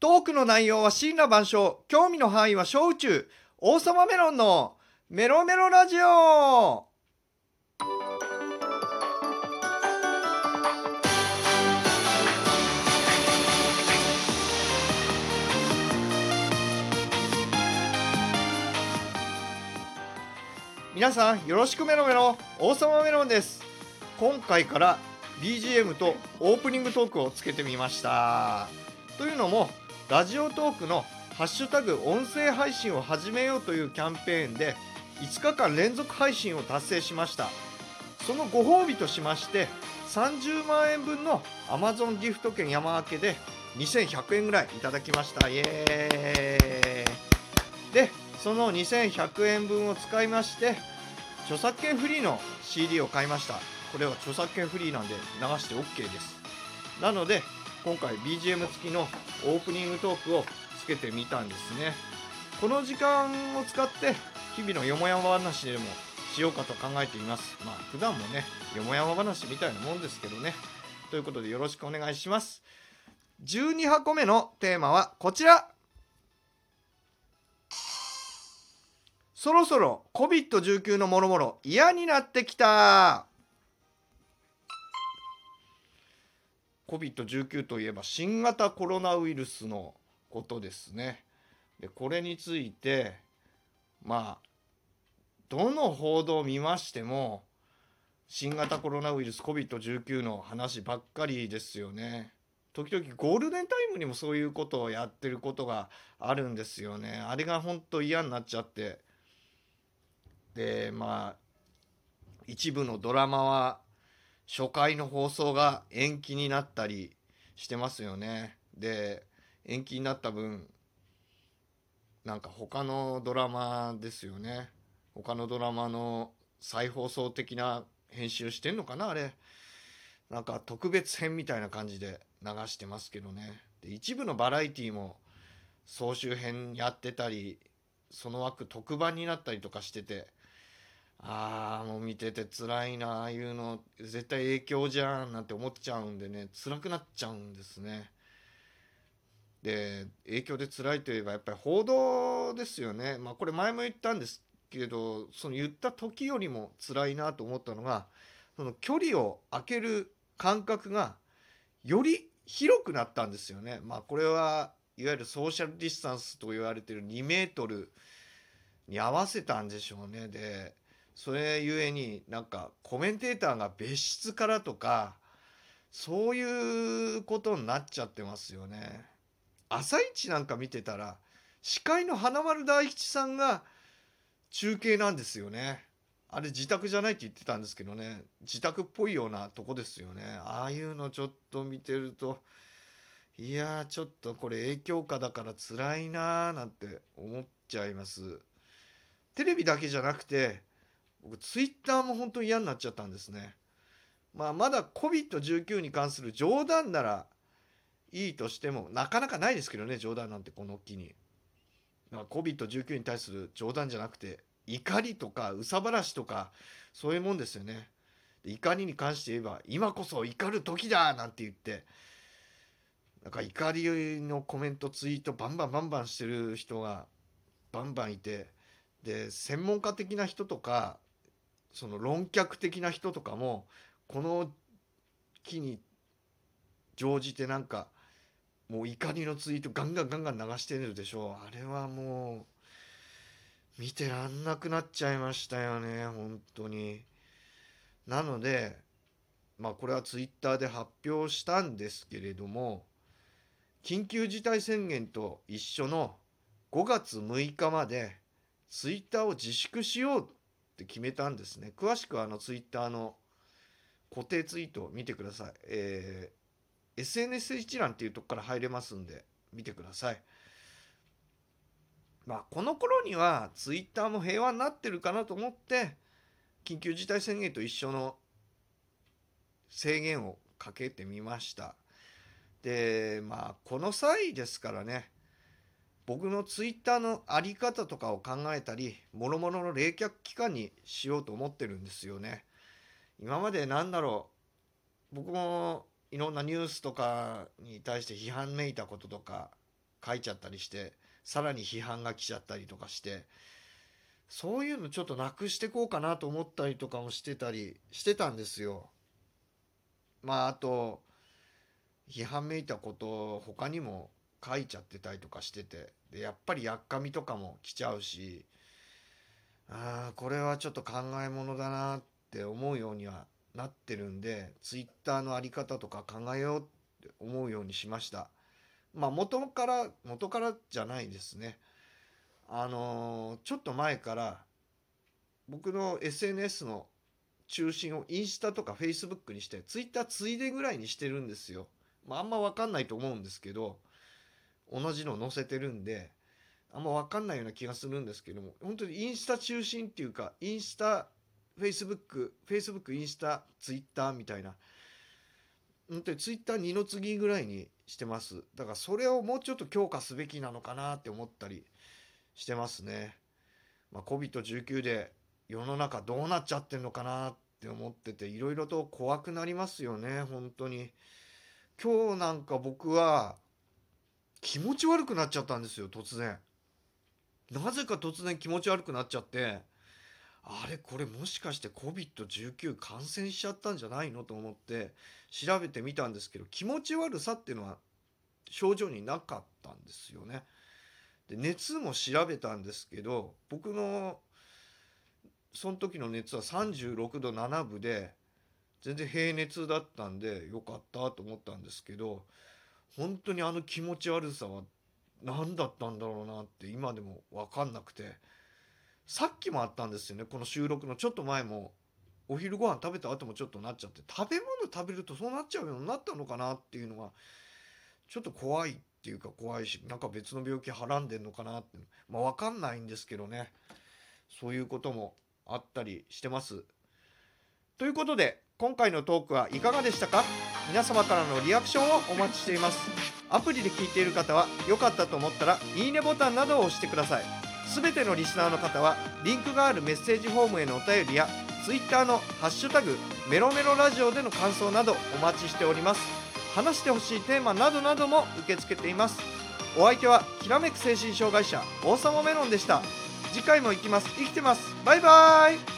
トークの内容は真羅万象興味の範囲は小宇宙王様メロンのメロメロラジオ。皆さんよろしくメロメロ王様メロンです。今回から BGM とオープニングトークをつけてみました。というのもラジオトークのハッシュタグ音声配信を始めようというキャンペーンで5日間連続配信を達成しました。そのご褒美としまして30万円分の Amazon ギフト券山分けで2100円ぐらいいただきました。イエーイ。でその2100円分を使いまして著作権フリーの CD を買いました。これは著作権フリーなんで流して OK です。なので今回 BGM 付きのオープニングトークをつけてみたんですね。この時間を使って日々のよもやま話でもしようかと考えています。まあ普段もねよもやま話みたいなもんですけどね。ということでよろしくお願いします。12箱目のテーマはこちら。そろそろ COVID-19 のもろもろ嫌になってきた。COVID-19 といえば新型コロナウイルスのことですね。でこれについてまあどの報道を見ましても新型コロナウイルス COVID-19 の話ばっかりですよね。時々ゴールデンタイムにもそういうことをやってることがあるんですよね。あれが本当嫌になっちゃってでまあ一部のドラマは初回の放送が延期になったりしてますよね。で延期になった分なんか他のドラマですよね。他のドラマの再放送的な編集してんのかなあれ。なんか特別編みたいな感じで流してますけどね。で一部のバラエティも総集編やってたりその枠特番になったりとかしててああもう見てて辛いなああいうの絶対影響じゃんなんて思っちゃうんでね辛くなっちゃうんですね。で影響で辛いといえばやっぱり報道ですよね。まあこれ前も言ったんですけどその言った時よりも辛いなと思ったのがその距離を空ける感覚がより広くなったんですよね。まあこれはいわゆるソーシャルディスタンスと言われてる2メートルに合わせたんでしょうね。でそれゆえになんかコメンテーターが別室からとかそういうことになっちゃってますよね。朝一なんか見てたら司会の花丸大吉さんが中継なんですよね。あれ自宅じゃないって言ってたんですけどね自宅っぽいようなとこですよね。ああいうのちょっと見てるといやちょっとこれ影響下だから辛いなーなんて思っちゃいます。テレビだけじゃなくて僕ツイッターも本当に嫌になっちゃったんですね。まあ、まだ COVID-19 に関する冗談ならいいとしてもなかなかないですけどね冗談なんてこの機に。まあ、COVID-19 に対する冗談じゃなくて怒りとか憂さ晴らしとかそういうもんですよね。怒りに関して言えば今こそ怒る時だなんて言ってなんか怒りのコメントツイートバンバンバンバンしてる人がバンバンいてで専門家的な人とかその論客的な人とかもこの機に乗じてなんかもう怒りのツイートガンガンガンガン流してるでしょう。あれはもう見てらんなくなっちゃいましたよね本当に。なのでまあこれはツイッターで発表したんですけれども緊急事態宣言と一緒の5月6日までツイッターを自粛しようって決めたんですね。詳しくはあのツイッターの固定ツイートを見てください。えー、SNS 一覧っていうとこから入れますんで見てください。まあこの頃にはツイッターも平和になってるかなと思って緊急事態宣言と一緒の制限をかけてみました。でまあこの際ですからね僕のツイッターの在り方とかを考えたりもろもろの冷却期間にしようと思ってるんですよね。今までなんだろう僕もいろんなニュースとかに対して批判めいたこととか書いちゃったりしてさらに批判が来ちゃったりとかしてそういうのちょっとなくしてこうかなと思ったりとかもしてたりしてたんですよ。まああと批判めいたこと他にも書いちゃってたりとかしてて。でやっぱりやっかみとかも来ちゃうしあこれはちょっと考えものだなって思うようにはなってるんでツイッターの在り方とか考えようって思うようにしました。まあ元から元からじゃないですね。あのー、ちょっと前から僕の SNS の中心をインスタとかフェイスブックにしてツイッターついでぐらいにしてるんですよ。まああんま分かんないと思うんですけど同じの載せてるんであんま分かんないような気がするんですけども本当にインスタ中心っていうかインスタフェイスブックフェイスブックインスタツイッターみたいな。本当にツイッター二の次ぐらいにしてます。だからそれをもうちょっと強化すべきなのかなって思ったりしてますね、まあ、COVID-19 で世の中どうなっちゃってんのかなって思ってていろいろと怖くなりますよね本当に。今日なんか僕は気持ち悪くなっちゃったんですよ突然なぜか突然気持ち悪くなっちゃってあれこれもしかして COVID-19 感染しちゃったんじゃないのと思って調べてみたんですけど気持ち悪さっていうのは症状になかったんですよね。で熱も調べたんですけど僕のその時の熱は36度7分で全然平熱だったんでよかったと思ったんですけど本当にあの気持ち悪さは何だったんだろうなって今でも分かんなくて。さっきもあったんですよねこの収録のちょっと前もお昼ご飯食べた後もちょっとなっちゃって。食べ物食べるとそうなっちゃうようになったのかなっていうのがちょっと怖いっていうか怖いしなんか別の病気はらんでんのかなって。まあ分かんないんですけどね。そういうこともあったりしてます。ということで今回のトークはいかがでしたか？皆様からのリアクションをお待ちしています。アプリで聞いている方は良かったと思ったらいいねボタンなどを押してください。すべてのリスナーの方はリンクがあるメッセージフォームへのお便りや Twitter の「ハッシュタグメロメロラジオ」での感想などお待ちしております。話してほしいテーマなどなども受け付けています。お相手はきらめく精神障害者王様メロンでした。次回も行きます。生きてます。バイバーイ。